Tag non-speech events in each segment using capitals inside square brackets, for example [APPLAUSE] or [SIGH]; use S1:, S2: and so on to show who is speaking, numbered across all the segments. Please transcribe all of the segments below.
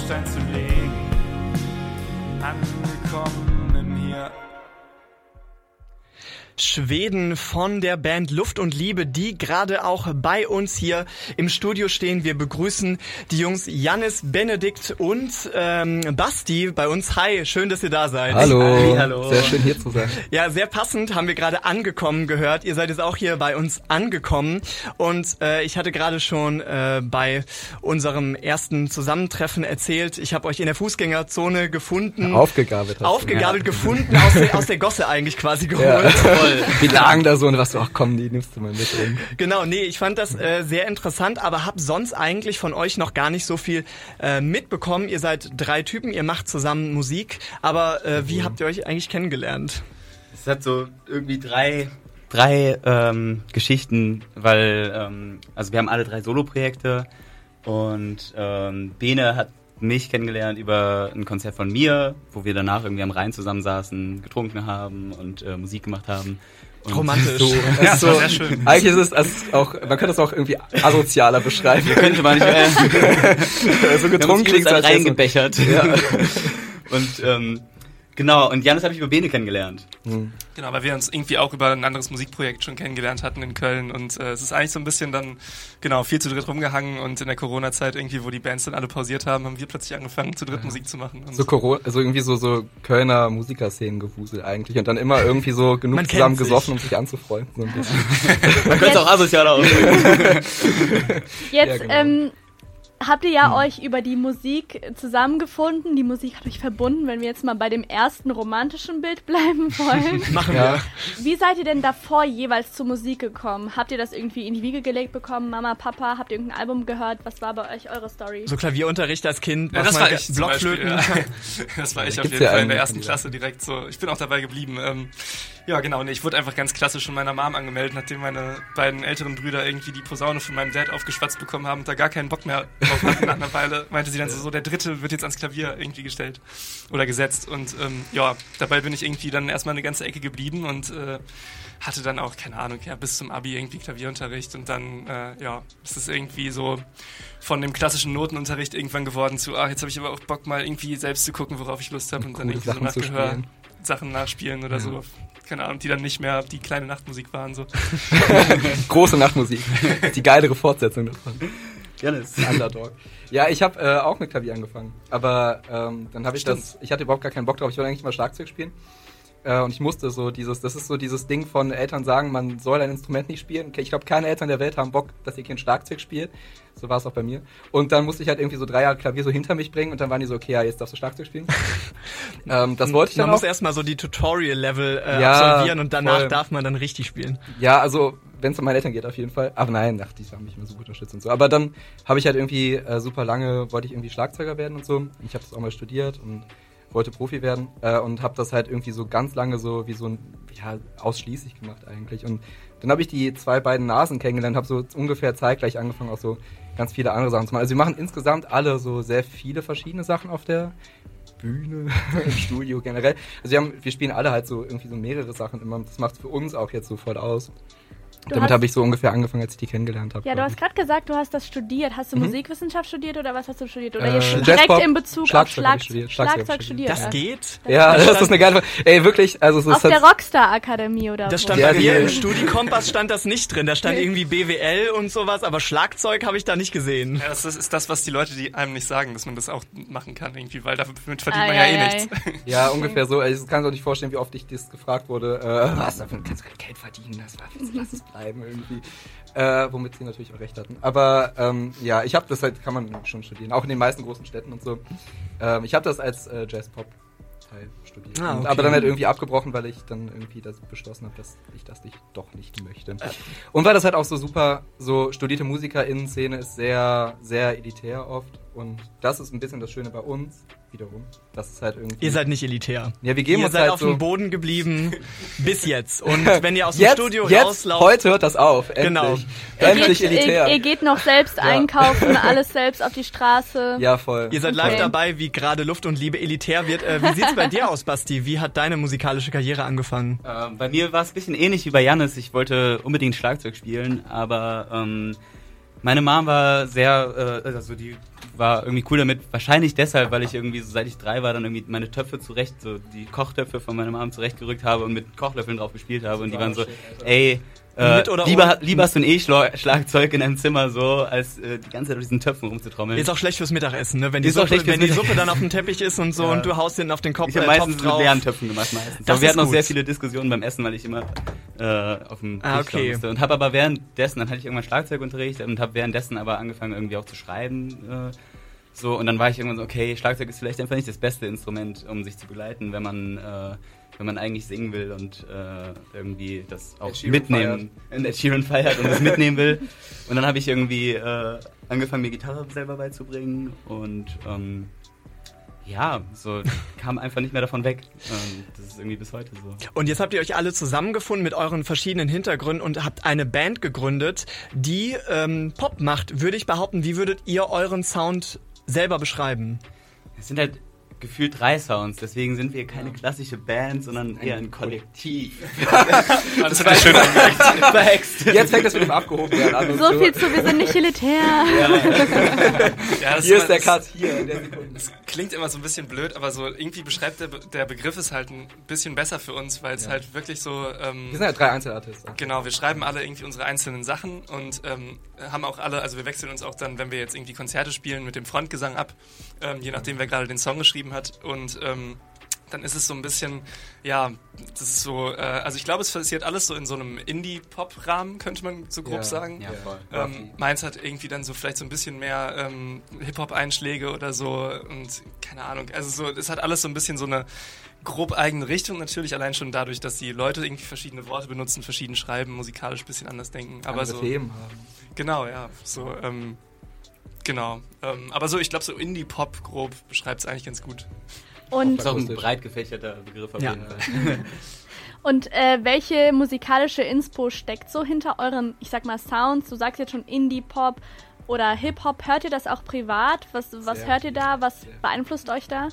S1: Baustein zu legen. Angekommen im Hier.
S2: Schweden von der Band Luft und Liebe, die gerade auch bei uns hier im Studio stehen. Wir begrüßen die Jungs Jannis, Benedikt und ähm, Basti bei uns. Hi, schön, dass ihr da seid.
S3: Hallo. [LAUGHS]
S2: Hi, hallo.
S3: Sehr schön hier zu sein.
S2: Ja, sehr passend haben wir gerade angekommen gehört. Ihr seid jetzt auch hier bei uns angekommen und äh, ich hatte gerade schon äh, bei unserem ersten Zusammentreffen erzählt, ich habe euch in der Fußgängerzone gefunden.
S3: Aufgegabelt. du.
S2: Aufgegabelt gefunden, aus der, aus der Gosse eigentlich quasi geholt.
S3: Ja. Die lagen da so und was so, ach komm, die nimmst du mal mit. Rum.
S2: Genau, nee, ich fand das äh, sehr interessant, aber hab sonst eigentlich von euch noch gar nicht so viel äh, mitbekommen. Ihr seid drei Typen, ihr macht zusammen Musik, aber äh, wie habt ihr euch eigentlich kennengelernt?
S4: Es hat so irgendwie drei, drei ähm, Geschichten, weil ähm, also wir haben alle drei Soloprojekte und ähm, Bene hat mich kennengelernt über ein Konzert von mir, wo wir danach irgendwie am Rhein zusammensaßen, getrunken haben und äh, Musik gemacht haben. Und
S2: Romantisch.
S3: So, das
S2: Ja,
S3: so,
S2: sehr schön.
S3: Eigentlich ist es es auch, man könnte es auch irgendwie asozialer beschreiben.
S4: könnte man nicht mehr. [LAUGHS]
S3: so
S4: Wir haben
S3: getrunken
S4: uns
S3: klingt so-
S4: reingebechert.
S3: Ja. [LAUGHS]
S4: Und ähm, genau, und Janis habe ich über Bene kennengelernt.
S5: Genau, weil wir uns irgendwie auch über ein anderes Musikprojekt schon kennengelernt hatten in Köln und äh, es ist eigentlich so ein bisschen dann, genau, viel zu dritt rumgehangen und in der Corona-Zeit irgendwie, wo die Bands dann alle pausiert haben, haben wir plötzlich angefangen, zu dritt Musik zu machen. Und
S3: So Corona, also irgendwie so, so Kölner Musikerszenen-Gewusel eigentlich und dann immer [LAUGHS] irgendwie so genug
S2: Man
S3: zusammen
S2: sich.
S3: gesoffen, um sich anzufreunden. So ein bisschen.
S4: Man könnte es auch asozialer ausdrücken. [LAUGHS] [LAUGHS]
S6: Jetzt
S3: Ja, genau.
S6: ähm, habt ihr ja euch über die Musik zusammengefunden. Die Musik hat euch verbunden, wenn wir jetzt mal bei dem ersten romantischen Bild bleiben [LAUGHS] wollen. [LAUGHS]
S2: Machen
S3: Ja.
S2: wir.
S6: Wie seid ihr denn davor jeweils zur Musik gekommen? Habt ihr das irgendwie in die Wiege gelegt bekommen? Mama, Papa, habt ihr irgendein Album gehört? Was war bei euch eure Story?
S2: So Klavierunterricht als Kind,
S5: Ja, das war ich
S2: Blockflöten.
S5: Beispiel, ja. [LAUGHS] Das war ich auf
S3: gibt's
S5: jeden
S3: ja
S5: Fall in der ersten. Klasse direkt so. Ich bin auch dabei geblieben. Ähm, ja, genau. Nee, ich wurde einfach ganz klassisch von meiner Mom angemeldet, nachdem meine beiden älteren Brüder irgendwie die Posaune von meinem Dad aufgeschwatzt bekommen haben und da gar keinen Bock mehr drauf hatten nach einer Weile, meinte sie dann so, so, der dritte wird jetzt ans Klavier irgendwie gestellt oder gesetzt. Und ähm, ja, dabei bin ich irgendwie dann erstmal eine ganze Ecke geblieben und äh, hatte dann auch, keine Ahnung, ja, bis zum Abi irgendwie Klavierunterricht und dann, äh, ja, ist es irgendwie so von dem klassischen Notenunterricht irgendwann geworden zu, ah, jetzt habe ich aber auch Bock mal irgendwie selbst zu gucken, worauf ich Lust habe und, dann
S3: coole
S5: irgendwie so
S3: Sachen
S5: nach
S3: zu
S5: Gehör
S3: spielen.
S5: Sachen nachspielen oder so. Keine Ahnung, die dann nicht mehr die kleine Nachtmusik waren, so. [LAUGHS]
S3: Große Nachtmusik. Die geilere Fortsetzung davon.
S4: Janis. [LAUGHS]
S3: Underdog. Ja, ich habe äh, auch mit Klavier angefangen. Aber ähm, dann habe ich das, ich hatte überhaupt gar keinen Bock drauf. Ich wollte eigentlich mal Schlagzeug spielen. Äh, und ich musste so dieses, das ist so dieses Ding von Eltern sagen, man soll ein Instrument nicht spielen. Ich glaube, keine Eltern der Welt haben Bock, dass ihr Kind Schlagzeug spielt. So war es auch bei mir. Und dann musste ich halt irgendwie so drei Jahre Klavier so hinter mich bringen und dann waren die so, okay, ja, jetzt darfst du Schlagzeug spielen. [LAUGHS] ähm, das wollte ich
S2: Man
S3: dann
S2: muss
S3: auch.
S2: erstmal so die Tutorial-Level äh,
S3: Ja,
S2: absolvieren und danach
S3: voll.
S2: darf man dann richtig spielen.
S3: Ja, also wenn es um meine Eltern geht, auf jeden Fall. Aber nein, ach, die haben mich immer super unterstützt und so. Aber dann habe ich halt irgendwie äh, super lange, wollte ich irgendwie Schlagzeuger werden und so. Ich habe das auch mal studiert und wollte Profi werden äh, und habe das halt irgendwie so ganz lange so wie so ein, ja, ausschließlich gemacht eigentlich. Und dann habe ich die zwei beiden Nasen kennengelernt, habe so ungefähr zeitgleich angefangen, auch so ganz viele andere Sachen zu machen. Also wir machen insgesamt alle so sehr viele verschiedene Sachen auf der Bühne, [LAUGHS] im Studio generell. Also wir, haben, wir spielen alle halt so irgendwie so mehrere Sachen immer. Das macht für uns auch jetzt so voll aus.
S6: Du
S3: Damit habe ich so ungefähr angefangen, als ich die kennengelernt habe.
S6: Ja, du hast gerade gesagt, du hast das studiert. Hast du Musikwissenschaft studiert oder was hast du studiert? Oder
S3: Äh,
S6: ihr direkt
S3: Jazzpop,
S6: in Bezug
S3: Schlagzeug
S6: auf Schlag
S3: studiert, Schlagzeug
S6: Schlagzeug
S3: studiert.
S2: Das
S6: ja.
S2: geht?
S3: Ja,
S2: Das
S3: das, ist eine geile Frage. Ey, wirklich, also es ist
S6: Auf der
S3: halt-
S6: Rockstar Akademie oder
S2: Das
S6: wo?
S2: stand
S3: Ja,
S2: bei mir im Studikompass stand das nicht drin. Da stand
S6: Nee.
S2: irgendwie BWL und sowas, aber Schlagzeug habe ich da nicht gesehen.
S5: Ja, das ist, ist das, was die Leute, die einem nicht sagen, dass man das auch machen kann irgendwie, weil damit verdient
S6: Ei,
S5: man ja
S6: ei,
S5: eh nichts. [LAUGHS]
S3: Ja, ungefähr so. Also, Ich kann mir nicht vorstellen, wie oft ich das gefragt wurde. Äh, was, davon kannst du kein Geld verdienen, das war, lass es bleiben irgendwie. Äh, womit sie natürlich auch recht hatten. Aber ähm, ja, ich habe das halt, kann man schon studieren, auch in den meisten großen Städten und so. Ähm, ich habe das als äh, Jazz-Pop-Teil studiert.
S2: Ah, okay.
S3: Aber dann halt irgendwie abgebrochen, weil ich dann irgendwie das beschlossen habe, dass ich das nicht, doch nicht möchte. Und weil das halt auch so super, so studierte MusikerInnen-Szene ist sehr, sehr elitär oft. Und das ist ein bisschen das Schöne bei uns wiederum. Das ist halt irgendwie.
S2: Ihr seid nicht elitär.
S3: Ja, wir geben
S2: ihr
S3: uns
S2: seid
S3: halt
S2: auf
S3: so.
S2: dem Boden geblieben [LAUGHS] bis jetzt. Und wenn ihr aus dem
S3: jetzt,
S2: Studio
S3: jetzt,
S2: rauslauft,
S3: heute hört das auf. Endlich.
S2: Genau.
S6: Ihr
S3: Endlich
S6: geht,
S3: elitär.
S6: ihr, ihr geht noch selbst einkaufen, [LAUGHS] alles selbst auf die Straße.
S3: ja, voll.
S2: ihr seid
S6: Okay.
S2: live dabei, wie gerade Luft und Liebe elitär wird. Äh, wie sieht's bei dir aus, Basti? Wie hat deine musikalische Karriere angefangen?
S4: Ähm, bei mir war es ein bisschen ähnlich wie bei Janis. Ich wollte unbedingt Schlagzeug spielen, aber ähm, Meine Mom war sehr, äh, also die war irgendwie cool damit. Wahrscheinlich deshalb, weil ich irgendwie, so seit ich drei war, dann irgendwie meine Töpfe zurecht, so die Kochtöpfe von meiner Mom zurechtgerückt habe und mit Kochlöffeln drauf gespielt habe. Und die waren so, ey, äh, lieber, lieber hast du ein E-Schlagzeug in deinem Zimmer so, als äh, die ganze Zeit auf diesen Töpfen rumzutrommeln.
S2: Ist auch schlecht fürs Mittagessen, ne? Wenn die,
S4: Ist auch
S2: Suppe, wenn die Suppe dann auf dem Teppich ist und so
S4: Ja.
S2: und du haust hinten auf den Kopf,
S4: ich habe
S2: äh,
S4: meistens mit leeren Töpfen gemacht meistens.
S2: Das
S4: Aber wir hatten auch
S2: gut.
S4: sehr viele Diskussionen beim Essen, weil ich immer äh, auf dem Tisch
S2: Ah,
S4: schauen
S2: okay.
S4: musste. Und habe aber währenddessen, dann hatte ich irgendwann Schlagzeugunterricht und habe währenddessen aber angefangen irgendwie auch zu schreiben. Äh, so und dann war ich irgendwann so, okay, Schlagzeug ist vielleicht einfach nicht das beste Instrument, um sich zu begleiten, wenn man äh, wenn man eigentlich singen will und äh, irgendwie das auch mitnehmen, und Ed Sheeran feiert und das mitnehmen will. Und dann habe ich irgendwie äh, angefangen, mir Gitarre selber beizubringen und ähm, ja, so kam einfach nicht mehr davon weg. Und das ist irgendwie bis heute so.
S2: Und jetzt habt ihr euch alle zusammengefunden mit euren verschiedenen Hintergründen und habt eine Band gegründet, die ähm, Pop macht. Würde ich behaupten, wie würdet ihr euren Sound selber beschreiben?
S4: Es sind halt gefühlt drei Sounds, deswegen sind wir keine klassische Band, sondern eher ein Kollektiv. [LAUGHS]
S5: Das war schön angemerkt.
S3: Jetzt fängt das mit dem Abgehobenwerden an.
S6: So viel zu, wir sind nicht elitär.
S5: Ja, [LAUGHS] das
S3: Hier ist der Cut, hier in der Sekunde.
S5: Das klingt immer so ein bisschen blöd, aber so irgendwie beschreibt der, Be- der Begriff es halt ein bisschen besser für uns, weil es
S3: Ja.
S5: halt wirklich so. Ähm,
S3: Wir sind ja drei Einzelartisten.
S5: Genau, wir schreiben alle irgendwie unsere einzelnen Sachen und ähm, haben auch alle, also wir wechseln uns auch dann, wenn wir jetzt irgendwie Konzerte spielen, mit dem Frontgesang ab, ähm, je nachdem, wer gerade den Song geschrieben hat. Und ähm, dann ist es so ein bisschen, ja, das ist so, äh, also ich glaube, es passiert alles so in so einem Indie-Pop-Rahmen, könnte man so grob
S3: Ja.
S5: sagen.
S4: Ja, voll.
S5: Ähm, meins hat irgendwie dann so vielleicht so ein bisschen mehr ähm, Hip-Hop-Einschläge oder so und keine Ahnung. Also so, es hat alles so ein bisschen so eine grob eigene Richtung natürlich, allein schon dadurch, dass die Leute irgendwie verschiedene Worte benutzen, verschieden schreiben, musikalisch ein bisschen anders denken. Aber
S3: Andere
S5: so,
S3: Themen haben.
S5: genau, ja, so, ähm, genau. Ähm, aber so, ich glaube, so Indie-Pop grob beschreibt es eigentlich ganz gut.
S6: Und,
S4: Das ist auch ein breit gefächerter Begriff auf
S2: Ja.
S4: jeden Fall. [LAUGHS]
S6: und äh, welche musikalische Inspo steckt so hinter euren, ich sag mal, Sounds? Du sagst jetzt schon Indie-Pop oder Hip-Hop. Hört ihr das auch privat? Was, was
S3: Sehr.
S6: hört ihr da? Was beeinflusst euch da?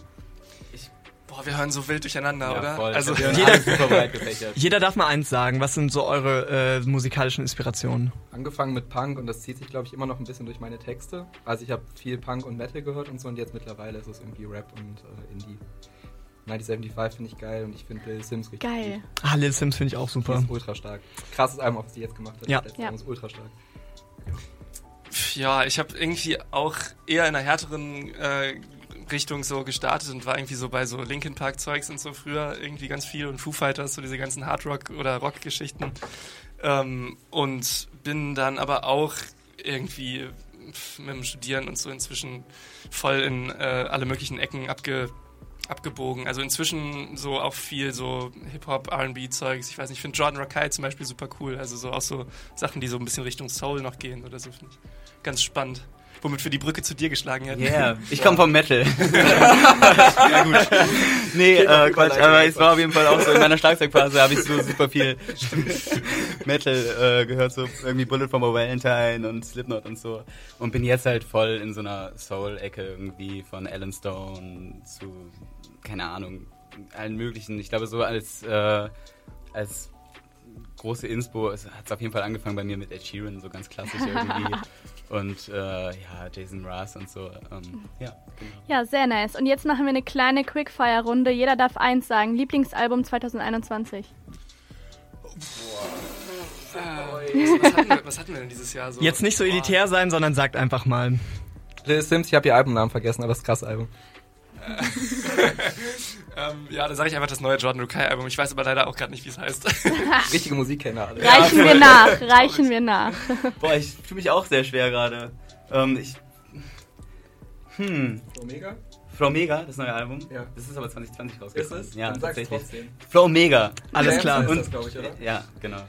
S5: Boah, wir hören so wild durcheinander,
S4: Ja,
S5: oder?
S4: voll.
S5: Also,
S2: Jeder-. [LAUGHS] Jeder darf mal eins sagen. Was sind so eure äh, musikalischen Inspirationen?
S3: Angefangen mit Punk und das zieht sich, glaube ich, immer noch ein bisschen durch meine Texte. Also ich habe viel Punk und Metal gehört und so und jetzt mittlerweile ist es irgendwie Rap und äh, Indie. 1975 finde ich geil und ich finde Lil Sims richtig
S6: Geil.
S3: gut.
S2: Ah, Lil Sims finde ich auch
S3: Die
S2: super.
S3: ist ultra stark. Krasses Album, was die jetzt gemacht hat.
S2: Ja.
S3: Das
S6: Ja.
S3: Ist ultra stark.
S5: Ja, ich habe irgendwie auch eher in einer härteren äh, Richtung so gestartet und war irgendwie so bei so Linkin Park Zeugs und so früher irgendwie ganz viel und Foo Fighters, so diese ganzen Hard Rock oder Rock Geschichten. Ähm, und bin dann aber auch irgendwie mit dem Studieren und so inzwischen voll in äh, alle möglichen Ecken abge abgebogen. Also inzwischen so auch viel so Hip-Hop, R&B-Zeugs. Ich weiß nicht, ich finde Jordan Rakai zum Beispiel super cool. Also so auch so Sachen, die so ein bisschen Richtung Soul noch gehen oder so, finde ich ganz spannend. Womit wir die Brücke zu dir geschlagen hätten.
S4: Yeah, [LAUGHS] ich komme vom Metal. [LAUGHS] ja, gut. Nee, äh, Quatsch, aber es war auf jeden Fall auch so, in meiner Schlagzeugphase habe ich so super viel Metal äh, gehört, so irgendwie Bullet for my Valentine und Slipknot und so. Und bin jetzt halt voll in so einer Soul-Ecke irgendwie von Alan Stone zu, keine Ahnung, allen möglichen. Ich glaube so als, äh, als große Inspo hat es auf jeden Fall angefangen bei mir mit Ed Sheeran, so ganz klassisch irgendwie. [LAUGHS] Und äh, ja, Jason Mraz und so. Ähm, ja, genau.
S6: Ja, sehr nice. Und jetzt machen wir eine kleine Quickfire-Runde. Jeder darf eins sagen. Lieblingsalbum 2021.
S5: Was hatten, wir, was hatten wir denn dieses Jahr so?
S2: Jetzt nicht so
S5: Boah.
S2: elitär sein, sondern sagt einfach mal.
S3: Lil Sims, ich habe ihr Albumnamen vergessen, aber es ist ein krasses Album. [LAUGHS]
S5: Ähm, ja, dann sage ich einfach das neue Jordan Rukai Album. Ich weiß aber leider auch gerade nicht, wie es heißt. [LAUGHS]
S3: Richtige Musikkenner alle.
S6: Reichen wir nach, [LAUGHS] reichen wir nach.
S4: Boah, ich fühle mich auch sehr schwer gerade. Ähm, ich. Hm.
S3: Omega?
S4: Flow Mega, das neue Album.
S3: Ja.
S4: Das ist aber 2020
S3: Ist
S4: rausgekommen.
S3: es?
S4: Ja,
S3: Dann sag's
S4: tatsächlich.
S3: trotzdem.
S4: Flow Mega.
S2: Alles
S3: Jams
S2: klar.
S4: Und-
S3: das, glaube ich, oder?
S4: Ja, genau.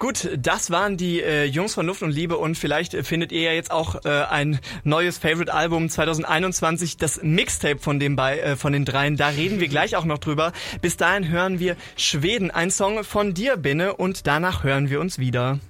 S2: Gut, das waren die äh, Jungs von Luft und Liebe und vielleicht äh, findet ihr ja jetzt auch äh, ein neues Favorite Album 2021, das Mixtape von dem bei äh, von den dreien. Da reden wir gleich auch noch drüber. Bis dahin hören wir Schweden, ein Song von dir, Binne, und danach hören wir uns wieder.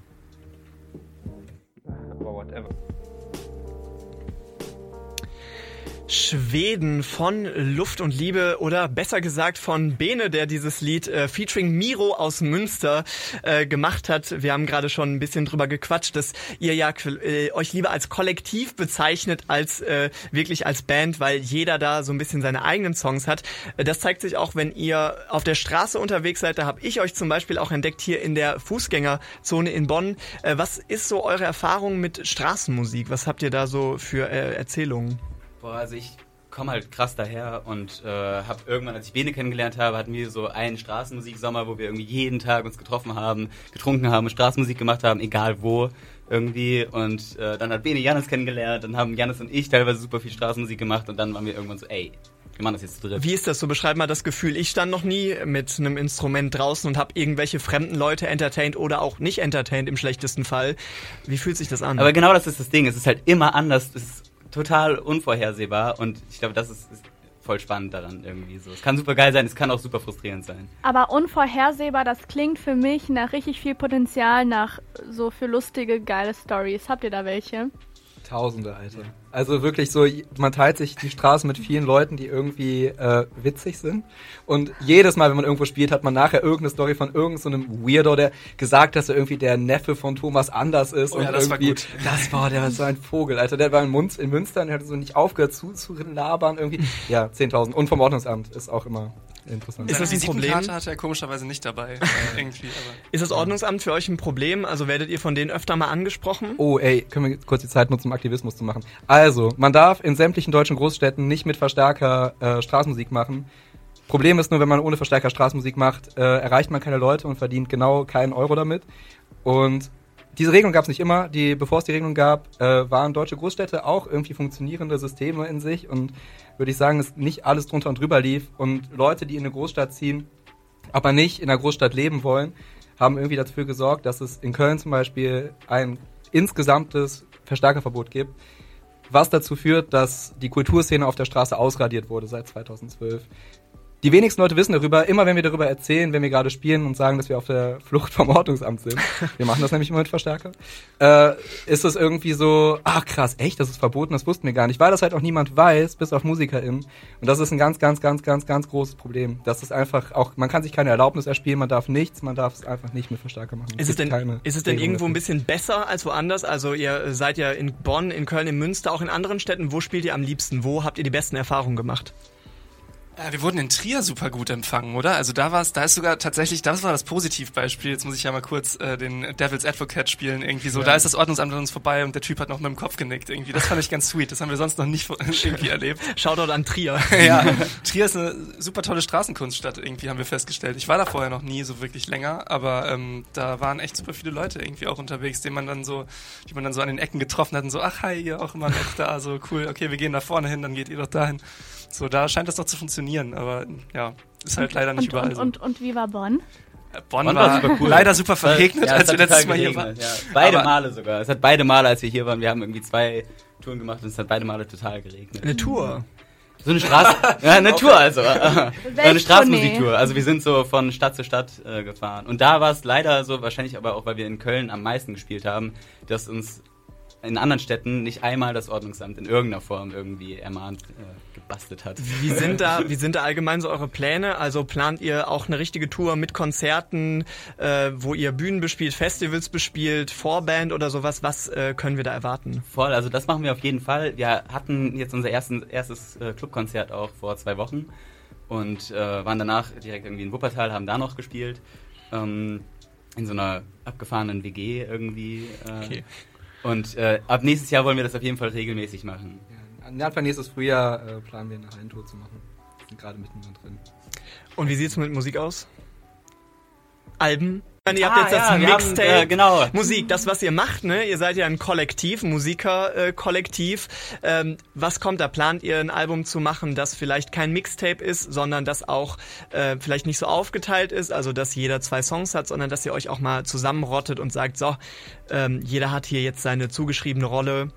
S2: Schweden von Luft und Liebe oder besser gesagt von Bene, der dieses Lied äh, featuring Miro aus Münster äh, gemacht hat. Wir haben gerade schon ein bisschen drüber gequatscht, dass ihr ja äh, euch lieber als Kollektiv bezeichnet als äh, wirklich als Band, weil jeder da so ein bisschen seine eigenen Songs hat. Äh, das zeigt sich auch, wenn ihr auf der Straße unterwegs seid. Da habe ich euch zum Beispiel auch entdeckt hier in der Fußgängerzone in Bonn. Äh, was ist so eure Erfahrung mit Straßenmusik? Was habt ihr da so für äh, Erzählungen?
S4: Boah, also ich komme halt krass daher und äh, habe irgendwann, als ich Bene kennengelernt habe, hatten wir so einen Straßenmusiksommer, wo wir irgendwie jeden Tag uns getroffen haben, getrunken haben, Straßenmusik gemacht haben, egal wo irgendwie. Und äh, dann hat Bene Janis kennengelernt, dann haben Janis und ich teilweise super viel Straßenmusik gemacht und dann waren wir irgendwann so, ey, wir machen das jetzt zu dritt.
S2: Wie ist das so? Beschreib mal das Gefühl. Ich stand noch nie mit einem Instrument draußen und habe irgendwelche fremden Leute entertained oder auch nicht entertained im schlechtesten Fall. Wie fühlt sich das an?
S4: Aber genau das ist das Ding. Es ist halt immer anders. Es ist total unvorhersehbar und ich glaube, das ist, ist voll spannend daran irgendwie so. Es kann super geil sein, es kann auch super frustrierend sein.
S6: Aber unvorhersehbar, das klingt für mich nach richtig viel Potenzial, nach so für lustige, geile Stories. Habt ihr da welche?
S3: Tausende, Alter. Also wirklich so, man teilt sich die Straße mit vielen Leuten, die irgendwie äh, witzig sind. Und jedes Mal, wenn man irgendwo spielt, hat man nachher irgendeine Story von irgendeinem so Weirdo, der gesagt, dass er irgendwie der Neffe von Thomas Anders ist.
S5: Oh
S3: und
S5: ja, das war
S3: irgendwie,
S5: gut.
S3: Das war, der war so ein Vogel, Alter. Der war in, Munz, in Münster und der hat so nicht aufgehört zu, zu labern irgendwie. Ja, 10.000. Und vom Ordnungsamt ist auch immer interessant.
S2: Ist das ein Problem?
S5: Hatte er komischerweise nicht dabei. [LAUGHS] irgendwie, aber
S2: Ist das Ordnungsamt für euch ein Problem? Also werdet ihr von denen öfter mal angesprochen?
S3: Oh, ey, können wir kurz die Zeit nutzen, um Aktivismus zu machen. Also, man darf in sämtlichen deutschen Großstädten nicht mit Verstärker äh, Straßenmusik machen. Problem ist nur, wenn man ohne Verstärker Straßenmusik macht, äh, erreicht man keine Leute und verdient genau keinen Euro damit. Und diese Regelung gab es nicht immer. Die, bevor es die Regelung gab, äh, waren deutsche Großstädte auch irgendwie funktionierende Systeme in sich und würde ich sagen, dass nicht alles drunter und drüber lief. Und Leute, die in eine Großstadt ziehen, aber nicht in einer Großstadt leben wollen, haben irgendwie dafür gesorgt, dass es in Köln zum Beispiel ein insgesamtes Verstärkerverbot gibt, was dazu führt, dass die Kulturszene auf der Straße ausradiert wurde seit 2012. Die wenigsten Leute wissen darüber, immer wenn wir darüber erzählen, wenn wir gerade spielen und sagen, dass wir auf der [LAUGHS] Flucht vom Ordnungsamt sind, wir machen das nämlich immer mit Verstärker, äh, ist es irgendwie so, ach krass, echt, das ist verboten, das wussten wir gar nicht, weil das halt auch niemand weiß, bis auf MusikerInnen. Und das ist ein ganz, ganz, ganz, ganz, ganz großes Problem. Das ist einfach auch, man kann sich keine Erlaubnis erspielen, man darf nichts, man darf es einfach nicht mit Verstärker machen.
S2: Ist es, denn,
S3: keine
S2: ist es denn
S3: Regelung
S2: irgendwo ein bisschen besser als woanders? Also ihr seid ja in Bonn, in Köln, in Münster, auch in anderen Städten. Wo spielt ihr am liebsten? Wo habt ihr die besten Erfahrungen gemacht?
S5: Ja, wir wurden in Trier super gut empfangen, oder? Also da war es, da ist sogar tatsächlich, das war das Positivbeispiel. Jetzt muss ich ja mal kurz äh, den Devil's Advocate spielen, irgendwie so. Da ist das Ordnungsamt an uns vorbei und der Typ hat noch mit dem Kopf genickt, irgendwie. Das fand ich ganz sweet. Das haben wir sonst noch nicht [LAUGHS] irgendwie erlebt.
S2: Shoutout an Trier. [LAUGHS]
S5: ja, Trier ist eine super tolle Straßenkunststadt, irgendwie haben wir festgestellt. Ich war da vorher noch nie so wirklich länger, aber ähm, da waren echt super viele Leute irgendwie auch unterwegs, die man dann so, die man dann so an den Ecken getroffen hat und so, ach hi, ihr auch immer noch da, so cool, okay, wir gehen da vorne hin, dann geht ihr doch dahin. So, da scheint das doch zu funktionieren, aber ja, ist halt leider nicht
S6: und,
S5: überall
S6: und,
S5: so.
S6: und, und wie war Bonn?
S5: Äh, Bonn,
S4: Bonn
S5: war,
S4: war super cool.
S5: leider super verregnet,
S4: Ja,
S5: als wir letztes Mal hier waren.
S4: geregnet, Ja. Beide
S5: Aber-
S4: Male sogar. Es hat beide Male, als wir hier waren, wir haben irgendwie zwei Touren gemacht und es hat beide Male total geregnet.
S2: Eine Tour.
S4: So eine Straße, [LAUGHS] ja, eine Tour also. [LAUGHS] eine. Straßenmusiktour. Also wir sind so von Stadt zu Stadt äh, gefahren. Und da war es leider so, wahrscheinlich aber auch, weil wir in Köln am meisten gespielt haben, dass uns in anderen Städten nicht einmal das Ordnungsamt in irgendeiner Form irgendwie ermahnt, äh, gebastelt hat.
S2: Wie sind da, wie sind da allgemein so eure Pläne? Also plant ihr auch eine richtige Tour mit Konzerten, äh, wo ihr Bühnen bespielt, Festivals bespielt, Vorband oder sowas? Was äh, können wir da erwarten?
S4: Voll, also das machen wir auf jeden Fall. Wir hatten jetzt unser ersten, erstes äh, Clubkonzert auch vor zwei Wochen und äh, waren danach direkt irgendwie in Wuppertal, haben da noch gespielt. Ähm, in so einer abgefahrenen WG irgendwie. Äh,
S2: Okay.
S4: Und äh, ab nächstes Jahr wollen wir das auf jeden Fall regelmäßig machen.
S3: Ja, Anfang nächstes Frühjahr äh, planen wir eine Hallentour zu machen. Wir sind gerade mitten drin.
S2: Und wie sieht's mit Musik aus? Alben? Ihr habt
S4: Ah,
S2: jetzt das
S4: ja, wir haben,
S2: Mixtape.
S4: äh, genau.
S2: Musik, das was ihr macht, ne? Ihr seid ja ein Kollektiv, Musiker-Kollektiv. Ähm, was kommt da? Plant ihr ein Album zu machen, das vielleicht kein Mixtape ist, sondern das auch äh, vielleicht nicht so aufgeteilt ist, also dass jeder zwei Songs hat, sondern dass ihr euch auch mal zusammenrottet und sagt, so, ähm, jeder hat hier jetzt seine zugeschriebene Rolle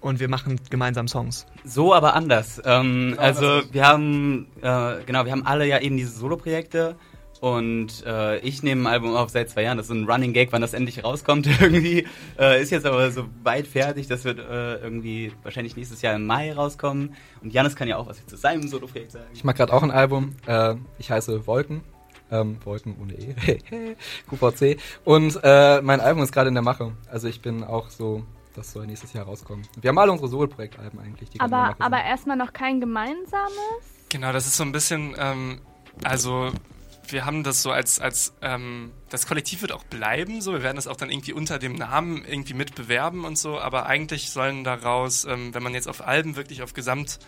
S2: und wir machen gemeinsam Songs.
S4: So, aber anders. Ähm,
S3: Genau,
S4: also wir haben, äh, genau, wir haben alle ja eben diese Solo-Projekte Und äh, ich nehme ein Album auf seit zwei Jahren. Das ist so ein Running Gag, wann das endlich rauskommt [LAUGHS] irgendwie. Äh, ist jetzt aber so weit fertig. Das wird äh, irgendwie wahrscheinlich nächstes Jahr im Mai rauskommen. Und Janis kann ja auch was zu seinem Solo-Projekt sagen.
S3: Ich mache gerade auch ein Album. Äh, ich heiße Wolken. Ähm, Wolken ohne E. [LAUGHS] QVC. Und äh, mein Album ist gerade in der Mache. Also ich bin auch so, das soll nächstes Jahr rauskommen. Wir haben alle unsere Solo-Projektalben eigentlich.
S6: Aber, aber erstmal noch kein gemeinsames.
S5: Genau, das ist so ein bisschen, ähm, also wir haben das so als, als ähm, das Kollektiv wird auch bleiben, so, wir werden das auch dann irgendwie unter dem Namen irgendwie mitbewerben und so, aber eigentlich sollen daraus, ähm, wenn man jetzt auf Alben wirklich auf Gesamt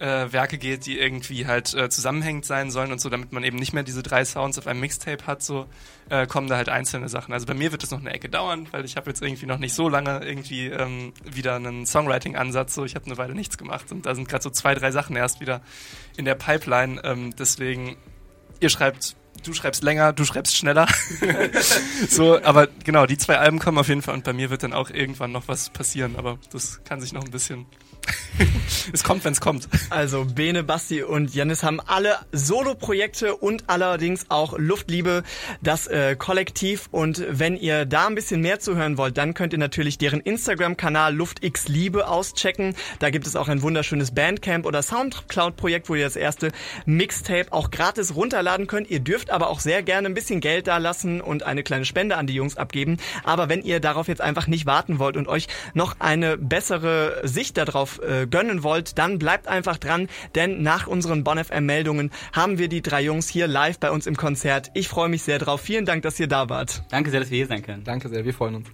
S5: äh, geht, die irgendwie halt äh, zusammenhängend sein sollen und so, damit man eben nicht mehr diese drei Sounds auf einem Mixtape hat, so äh, kommen da halt einzelne Sachen. Also bei mir wird es noch eine Ecke dauern, weil ich habe jetzt irgendwie noch nicht so lange irgendwie ähm, wieder einen Songwriting-Ansatz. So, ich habe eine Weile nichts gemacht und da sind gerade so zwei, drei Sachen erst wieder in der Pipeline. Ähm, deswegen, ihr schreibt, du schreibst länger, du schreibst schneller. [LAUGHS] so, aber genau, die zwei Alben kommen auf jeden Fall und bei mir wird dann auch irgendwann noch was passieren, aber das kann sich noch ein bisschen. [LAUGHS] es kommt, wenn es kommt.
S2: Also Bene, Basti und Janis haben alle Solo-Projekte und allerdings auch Luftliebe, das äh, Kollektiv. Und wenn ihr da ein bisschen mehr zuhören wollt, dann könnt ihr natürlich deren Instagram-Kanal LuftXLiebe auschecken. Da gibt es auch ein wunderschönes Bandcamp oder Soundcloud-Projekt, wo ihr das erste Mixtape auch gratis runterladen könnt. Ihr dürft aber auch sehr gerne ein bisschen Geld da lassen und eine kleine Spende an die Jungs abgeben. Aber wenn ihr darauf jetzt einfach nicht warten wollt und euch noch eine bessere Sicht darauf äh, gönnen wollt, dann bleibt einfach dran, denn nach unseren Bonn FM Meldungen haben wir die drei Jungs hier live bei uns im Konzert. Ich freue mich sehr drauf. Vielen Dank, dass ihr da wart.
S4: Danke sehr, dass wir hier sein können.
S3: Danke sehr, wir freuen uns.